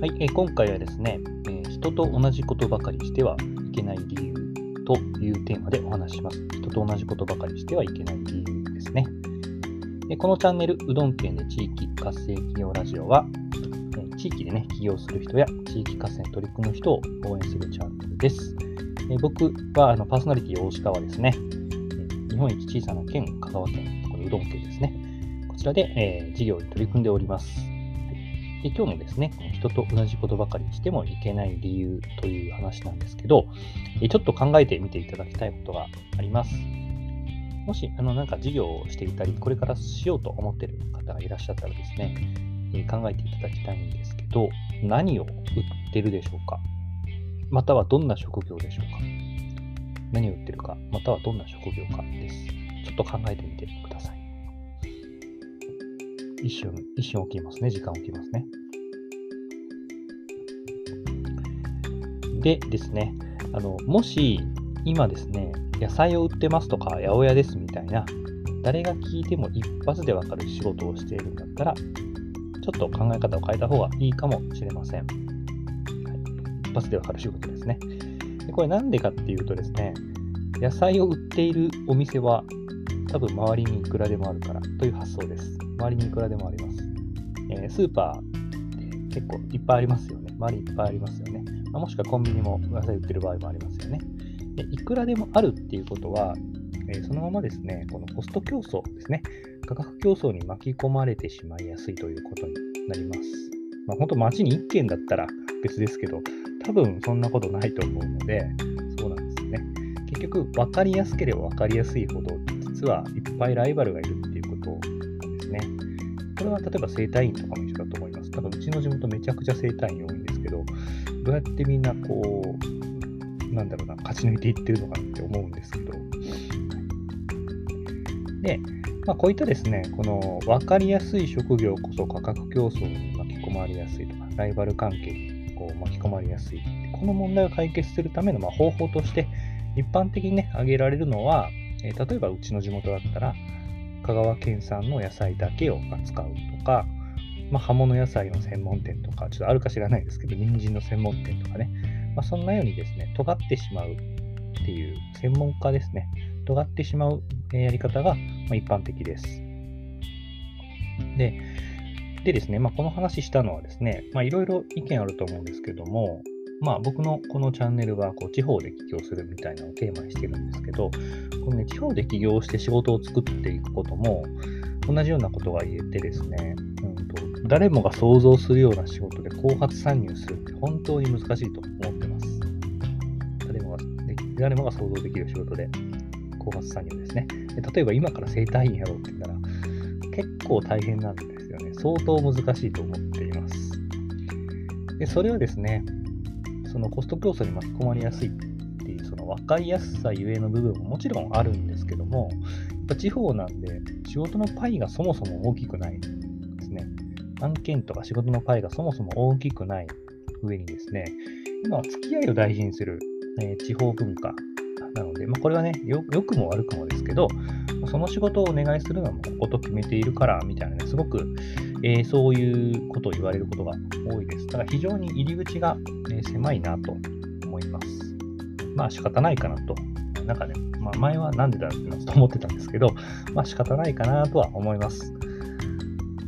はい、え今回はですね、え人と同じことばかりしてはいけない理由というテーマでお話しします。人と同じことばかりしてはいけない理由ですね。えこのチャンネル、うどん県で地域活性企業ラジオは、え地域でね、起業する人や地域活性に取り組む人を応援するチャンネルです。え僕はあのパーソナリティ大鹿はですね、え日本一小さな県、香川県、これうどん県ですね。こちらで、え事業に取り組んでおります。で今日のですね、人と同じことばかりしてもいけない理由という話なんですけど、ちょっと考えてみていただきたいことがあります。もし、あの、なんか事業をしていたり、これからしようと思っている方がいらっしゃったらですね、考えていただきたいんですけど、何を売ってるでしょうか？またはどんな職業でしょうか？何を売ってるか、またはどんな職業かです。ちょっと考えてみてください。一瞬、一瞬起きますね。時間起きますね。でですね、あの、もし今ですね、野菜を売ってますとか、八百屋ですみたいな、誰が聞いても一発でわかる仕事をしているんだったら、ちょっと考え方を変えた方がいいかもしれません。はい、一発でわかる仕事ですねで。これなんでかっていうとですね、野菜を売っているお店は多分周りにいくらでもあるからという発想です。周りにいくらでもあります。えースーパーって結構いっぱいありますよね。周りいっぱいありますよね。まもしくはコンビニも野菜売ってる場合もありますよね。でいくらでもあるっていうことは、えそのままですね、このコスト競争ですね、価格競争に巻き込まれてしまいやすいということになります。まあ、本当街に1軒だったら別ですけど、多分そんなことないと思うので、そうなんですね。結局、分かりやすければ分かりやすいほど、実はいっぱいライバルがいるっていうことなんですね。これは例えば整体院とかも一緒だと思います。多分うちの地元めちゃくちゃ整体院多いんですけど、どうやってみんなこう、なんだろうな、勝ち抜いていってるのかなって思うんですけど。で、まあ、こういったですね、この分かりやすい職業こそ価格競争に巻き込まれやすいとか、ライバル関係にこう巻き込まれやすい。この問題を解決するためのまあ方法として、一般的にね、挙げられるのは、えー例えばうちの地元だったら、香川県産の野菜だけを扱うとか、まあ、葉物野菜の専門店とか、ちょっとあるか知らないですけど、人参の専門店とかね、まあ、そんなようにですね、尖ってしまうっていう専門家ですね、尖ってしまうやり方が一般的です。で、でですね、まあ、この話したのはですね、いろいろ意見あると思うんですけども、まあ、僕のこのチャンネルはこう地方で起業するみたいなのをテーマにしてるんですけど、このね、地方で起業して仕事を作っていくことも、同じようなことが言えてですね、誰もが想像するような仕事で後発参入するって本当に難しいと思ってます。誰もが誰もが想像できる仕事で後発参入ですね。例えば今から整体院やろうって言ったら、結構大変なんですよね。相当難しいと思っています。で、それはですね、そのコスト競争に巻き込まれやすいっていう、その分かりやすさゆえの部分ももちろんあるんですけども、やっぱ地方なんで仕事のパイがそもそも大きくない。案件とか仕事のパイがそもそも大きくない上にですね、今は付き合いを大事にする、えー地方文化なので、まあ、これはね、よ良くも悪くもですけど、その仕事をお願いするのはもうここと決めているからみたいなね、すごく、えーそういうことを言われることが多いです。だから非常に入り口が、え狭いなと思います。まあ仕方ないかなと。なんかね、まあ、前はなんでだろうってと思ってたんですけど、まあ仕方ないかなとは思います。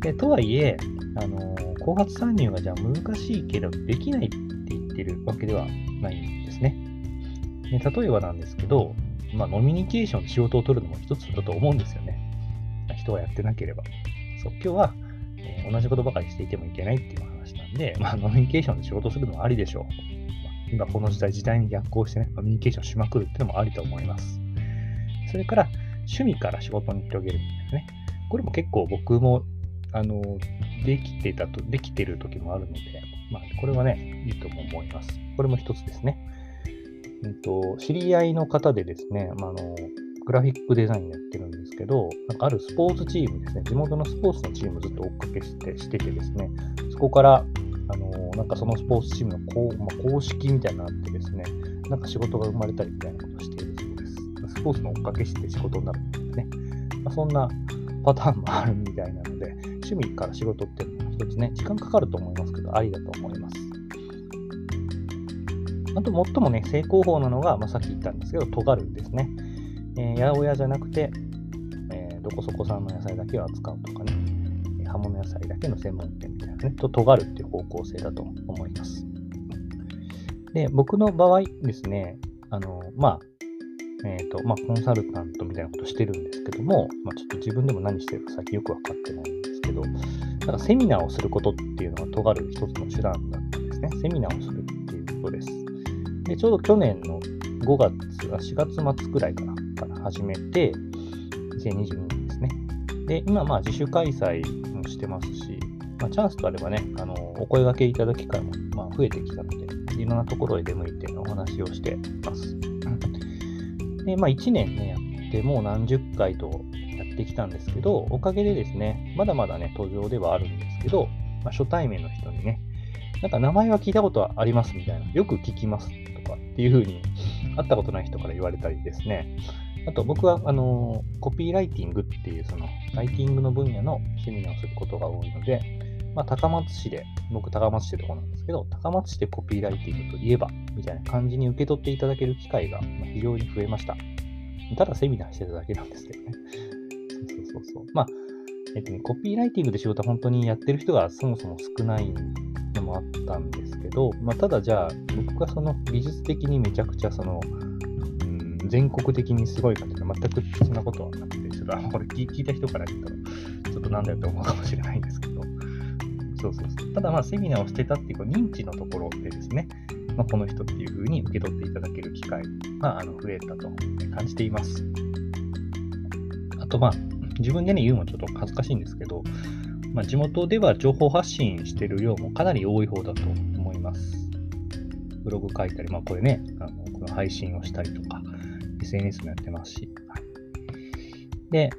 でとはいえ、あの後発参入がじゃあ難しいけどできないって言ってるわけではないんですね。で例えばなんですけど、まあ、ノミニケーションで仕事を取るのも一つだと思うんですよね。人がやってなければ。そう今日は、えー同じことばかりしていてもいけないっていう話なんで、まあ、ノミニケーションで仕事するのはありでしょう。ま今この時代、時代に逆行してね、ノミニケーションしまくるっていうのもありと思います。それから、趣味から仕事に広げるみたいなね。これも結構僕も、あの、できてたと、できてる時もあるので、まあ、これはね、いいとも思います。これも一つですね。うんと、知り合いの方でですね、まあ、あの、グラフィックデザインやってるんですけど、なんかあるスポーツチームですね、地元のスポーツのチームずっと追っかけしてしててですね、そこから、あの、なんかそのスポーツチームのこう、まあ、公式みたいなのがあってですね、なんか仕事が生まれたりみたいなことをしているそうです。スポーツの追っかけして仕事になるんですね。まあ、そんなパターンもあるみたいなので、趣味から仕事ってのも一つね、時間かかると思いますけど、ありだと思います。あと、最もね、成功法なのが、まあ、さっき言ったんですけど、尖るですね。えー、八百屋じゃなくて、えー、どこそこ産の野菜だけを扱うとかね、葉物野菜だけの専門店みたいなね、と尖るっていう方向性だと思います。で、僕の場合ですね、あの、まあ、えっ、ー、と、まあ、コンサルタントみたいなことしてるんですけども、まあ、ちょっと自分でも何してるか最近よくわかってないんでけど、だかセミナーをすることっていうのが尖る一つの手段だったんですね。セミナーをするっていうことです。で、ちょうど去年の5月、4月末くらいかな、から始めて、2022年ですね。で、今、まあ、自主開催もしてますし、まあ、チャンスとあればね、あの、お声掛けいただく機会も、まあ、増えてきたので、いろんなところへ出向いてお話をしています。で、まあ、1年ね、やってもう何十回とやってきたんですけど、おかげでですね、まだまだね、途上ではあるんですけど、まあ、初対面の人にね、なんか名前は聞いたことはありますみたいな、よく聞きますとかっていうふうに、会ったことない人から言われたりですね、あと僕はあのコピーライティングっていうそのライティングの分野のセミナーをすることが多いので、まあ、高松市で、僕高松市ってとこなんですけど、高松市でコピーライティングといえば、みたいな感じに受け取っていただける機会が非常に増えました。ただセミナーしてただけなんですけどね。そうそうそう。まあ、えっと、コピーライティングで仕事は本当にやってる人がそもそも少ないのもあったんですけど、まあ、ただじゃあ、僕がその技術的にめちゃくちゃその、全国的にすごいかというと全くそんなことはなくて、ちょっとこれ聞いた人から言ったら、ちょっとなんだよって思うかもしれないんですけど、そうそうそう。ただまあセミナーをしてたっていう認知のところでですね、まあ、この人っていうふうに受け取っていただける機会があの増えたと感じています。あとまあ、自分でね、言うのもちょっと恥ずかしいんですけど、まあ、地元では情報発信してる量もかなり多い方だと思います。ブログ書いたり、まあこれね、あのこの配信をしたりとか、SNS もやってますし。はい、で、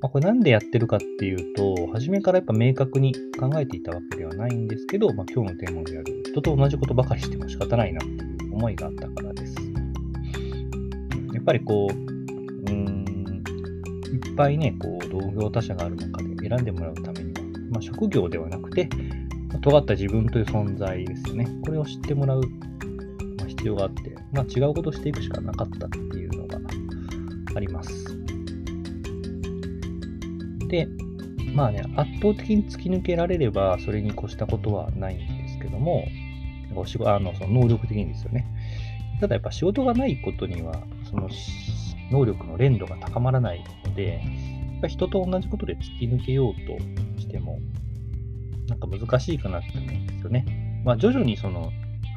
まあ、これなんでやってるかっていうと、初めからやっぱ明確に考えていたわけではないんですけど、まあ、今日のテーマである人と同じことばかりしても仕方ないなっていう思いがあったからです。やっぱりこう、いっぱいね、こう、同業他社がある中で選んでもらうためには、まあ、職業ではなくて、まあ、尖った自分という存在ですよね。これを知ってもらう、まあ、必要があって、まあ、違うことをしていくしかなかったっていうのがあります。で、まあね、圧倒的に突き抜けられれば、それに越したことはないんですけども、お仕事あのその能力的にですよね。ただやっぱ仕事がないことには、その能力の連度が高まらないで、人と同じことで突き抜けようとしても、なんか難しいかなって思うんですよね。まあ徐々にその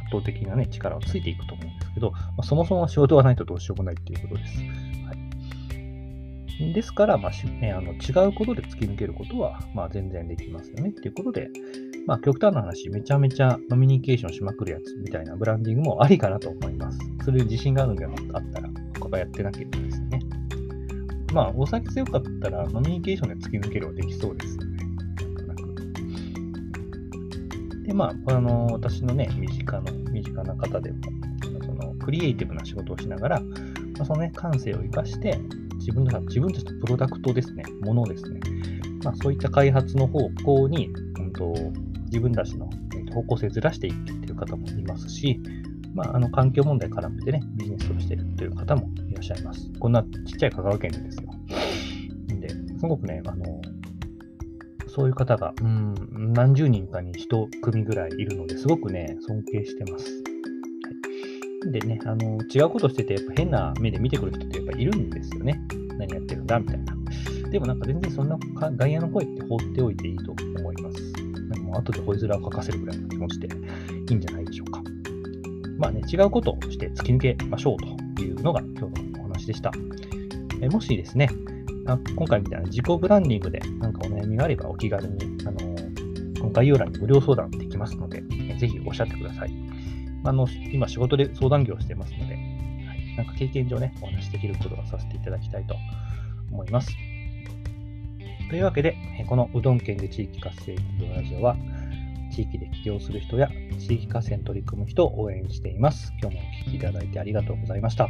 圧倒的なね、力をついていくと思うんですけど、まあ、そもそも仕事がないとどうしようもないっていうことです。はいですから、まあね、あの違うことで突き抜けることは、まあ、全然できますよねっていうことで、まあ、極端な話、めちゃめちゃノミニケーションしまくるやつみたいなブランディングもありかなと思います。それ自信があるんであったら、他がやってなければですね。まあ、お酒強かったら、ノミニケーションで突き抜けるはできそうですよね。なんとなく。で、まあ、あの、私のね、身近の、身近な方でも、その、クリエイティブな仕事をしながら、まあ、そのね、感性を生かして、自分の自分たちのプロダクトですね、ものですね。まあ、そういった開発の方向に、うんと、自分たちの方向性ずらしていっている方もいますし、まあ、あの環境問題絡めてね、ビジネスをしているという方もらっしゃいます。こんなちっちゃい香川県でですよ。で、すごくね、あの、そういう方が、うん、何十人かに一組ぐらいいるので、すごくね、尊敬してます。はいでね、あの、違うことしてて、やっぱ変な目で見てくる人ってやっぱいるんですよね。何やってるんだみたいな。でもなんか全然そんな外野の声って放っておいていいと思います。なんかもう後でホイズラを書かせるぐらいの気持ちでいいんじゃないでしょうか。まあね、違うことをして突き抜けましょうというのが今日のでした。えもしですね、今回みたいな自己ブランディングでなんかお悩みがあればお気軽に、あのこの概要欄に無料相談できますので、ぜひおっしゃってください。あの、今仕事で相談業をしてますので、はい、なんか経験上ね、お話しできることはさせていただきたいと思います。というわけで、このうどん県で地域活性企業ラジオは、地域で起業する人や地域活性に取り組む人を応援しています。今日もお聴きいただいてありがとうございました。